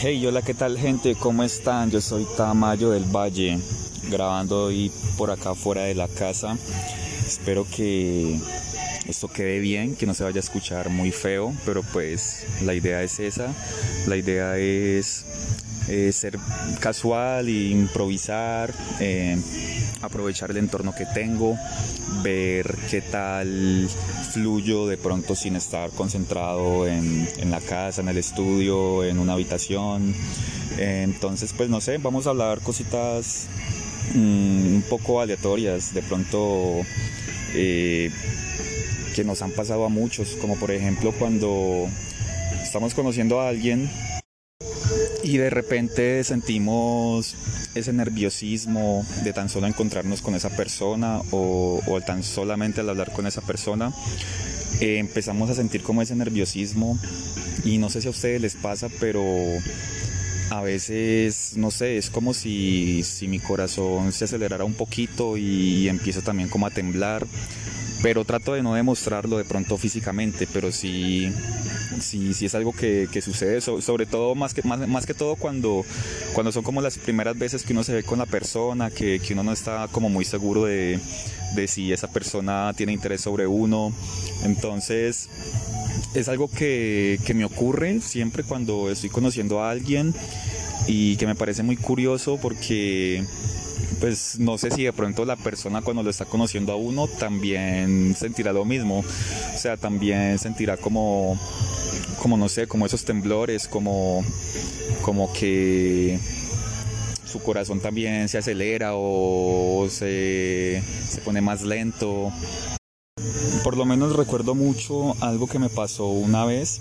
Hey, hola, ¿qué tal gente? ¿Cómo están? Yo soy Tamayo del Valle, grabando hoy por acá fuera de la casa. Espero que esto quede bien, que no se vaya a escuchar muy feo, pero pues la idea es esa. La idea es eh, ser casual e improvisar, eh, aprovechar el entorno que tengo, ver qué tal fluyo de pronto sin estar concentrado en, la casa, en el estudio, en una habitación. Entonces, pues no sé, vamos a hablar cositas mm, un poco aleatorias, de pronto eh, que nos han pasado a muchos, como por ejemplo cuando estamos conociendo a alguien y de repente sentimos ese nerviosismo de tan solo encontrarnos con esa persona o, tan solamente al hablar con esa persona, eh, empezamos a sentir como ese nerviosismo. Y no sé si a ustedes les pasa, pero a veces, no sé, es como si, si mi corazón se acelerara un poquito y empiezo también como a temblar pero trato de no demostrarlo de pronto físicamente, pero sí, sí, sí es algo que, sucede, sobre todo más que, más, que todo cuando, cuando son como las primeras veces que uno se ve con la persona, que, uno no está como muy seguro de, si esa persona tiene interés sobre uno, entonces es algo que, que me ocurre siempre cuando estoy conociendo a alguien y que me parece muy curioso porque pues no sé si de pronto la persona cuando lo está conociendo a uno también sentirá lo mismo, o sea, también sentirá como, como no sé, como esos temblores, como, como que su corazón también se acelera o se, se pone más lento. Por lo menos recuerdo mucho algo que me pasó una vez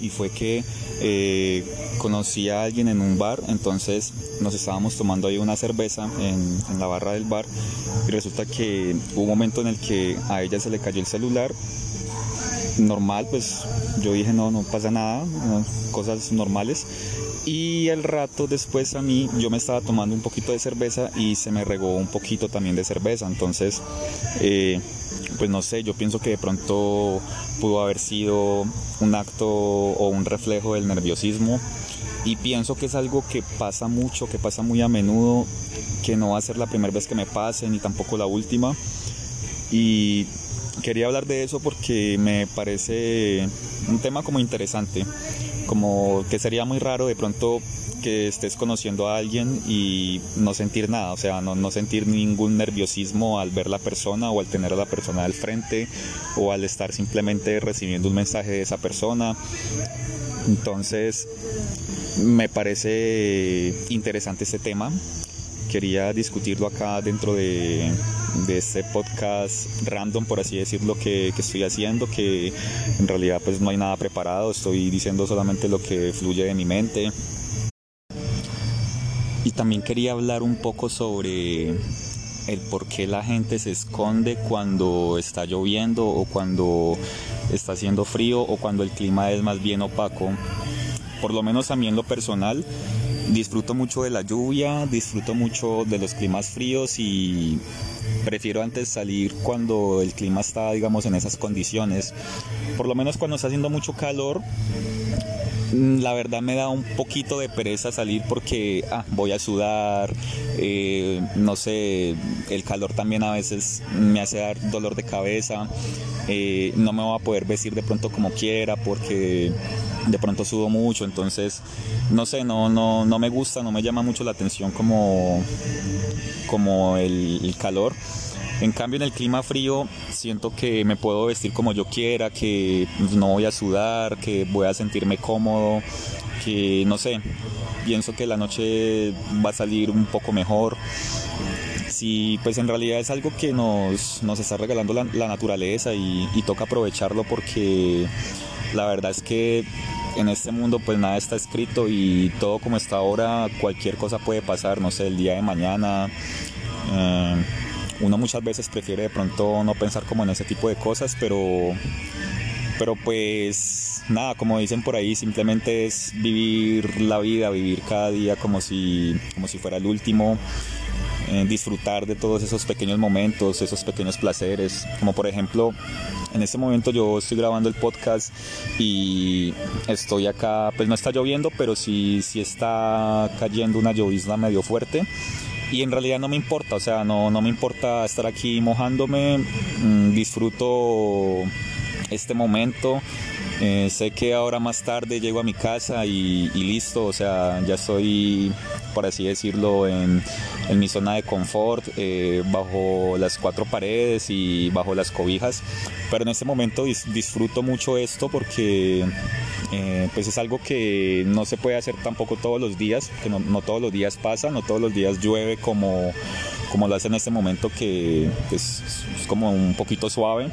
y fue que eh, conocí a alguien en un bar, entonces nos estábamos tomando ahí una cerveza en, la barra del bar y resulta que hubo un momento en el que a ella se le cayó el celular normal, pues yo dije no, no pasa nada, cosas normales. Y el rato después a mí yo me estaba tomando un poquito de cerveza y se me regó un poquito también de cerveza. Entonces, eh, pues no sé, yo pienso que de pronto pudo haber sido un acto o un reflejo del nerviosismo y pienso que es algo que pasa mucho, que pasa muy a menudo, que no va a ser la primera vez que me pase ni tampoco la última. Y quería hablar de eso porque me parece un tema como interesante, como que sería muy raro de pronto que estés conociendo a alguien y no sentir nada, o sea, no, sentir ningún nerviosismo al ver la persona o al tener a la persona al frente o al estar simplemente recibiendo un mensaje de esa persona. Entonces, me parece interesante este tema. Quería discutirlo acá dentro de, este podcast random, por así decirlo, que, que, estoy haciendo, que en realidad pues no hay nada preparado, estoy diciendo solamente lo que fluye de mi mente. Y también quería hablar un poco sobre el por qué la gente se esconde cuando está lloviendo o cuando está haciendo frío o cuando el clima es más bien opaco por lo menos a en lo personal, disfruto mucho de la lluvia, disfruto mucho de los climas fríos y prefiero antes salir cuando el clima está, digamos, en esas condiciones. Por lo menos cuando está haciendo mucho calor, la verdad me da un poquito de pereza salir porque ah, voy a sudar, eh, no sé, el calor también a veces me hace dar dolor de cabeza, eh, no me voy a poder vestir de pronto como quiera porque de pronto sudo mucho, entonces no sé, no, no, no me gusta, no me llama mucho la atención como, como el, calor. En cambio en el clima frío siento que me puedo vestir como yo quiera, que no voy a sudar, que voy a sentirme cómodo, que no sé, pienso que la noche va a salir un poco mejor. Sí, pues en realidad es algo que nos, nos está regalando la, naturaleza y, toca aprovecharlo porque la verdad es que en este mundo pues nada está escrito y todo como está ahora, cualquier cosa puede pasar, no sé, el día de mañana. Eh, uno muchas veces prefiere de pronto no pensar como en ese tipo de cosas, pero, pero pues nada, como dicen por ahí, simplemente es vivir la vida, vivir cada día como si, como si fuera el último. eh, disfrutar de todos esos pequeños momentos, esos pequeños placeres, como por ejemplo en este momento yo estoy grabando el podcast y estoy acá, pues no está lloviendo, pero sí, sí está cayendo una llovizna medio fuerte y en realidad no me importa, o sea, no, no me importa estar aquí mojándome, mm, disfruto este momento. Eh, sé que ahora más tarde llego a mi casa y, listo, o sea, ya estoy, por así decirlo, en, mi zona de confort, eh, bajo las cuatro paredes y bajo las cobijas. Pero en este momento disfruto mucho esto porque eh, pues es algo que no se puede hacer tampoco todos los días, que no, todos los días pasa, no todos los días llueve como, como lo hace en este momento que pues, es como un poquito suave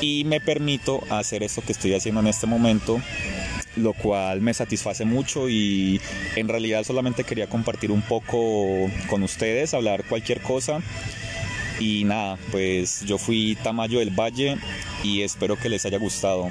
y me permito hacer esto que estoy haciendo en este momento lo cual me satisface mucho y en realidad solamente quería compartir un poco con ustedes, hablar cualquier cosa. Y nada, pues yo fui Tamayo del Valle y espero que les haya gustado.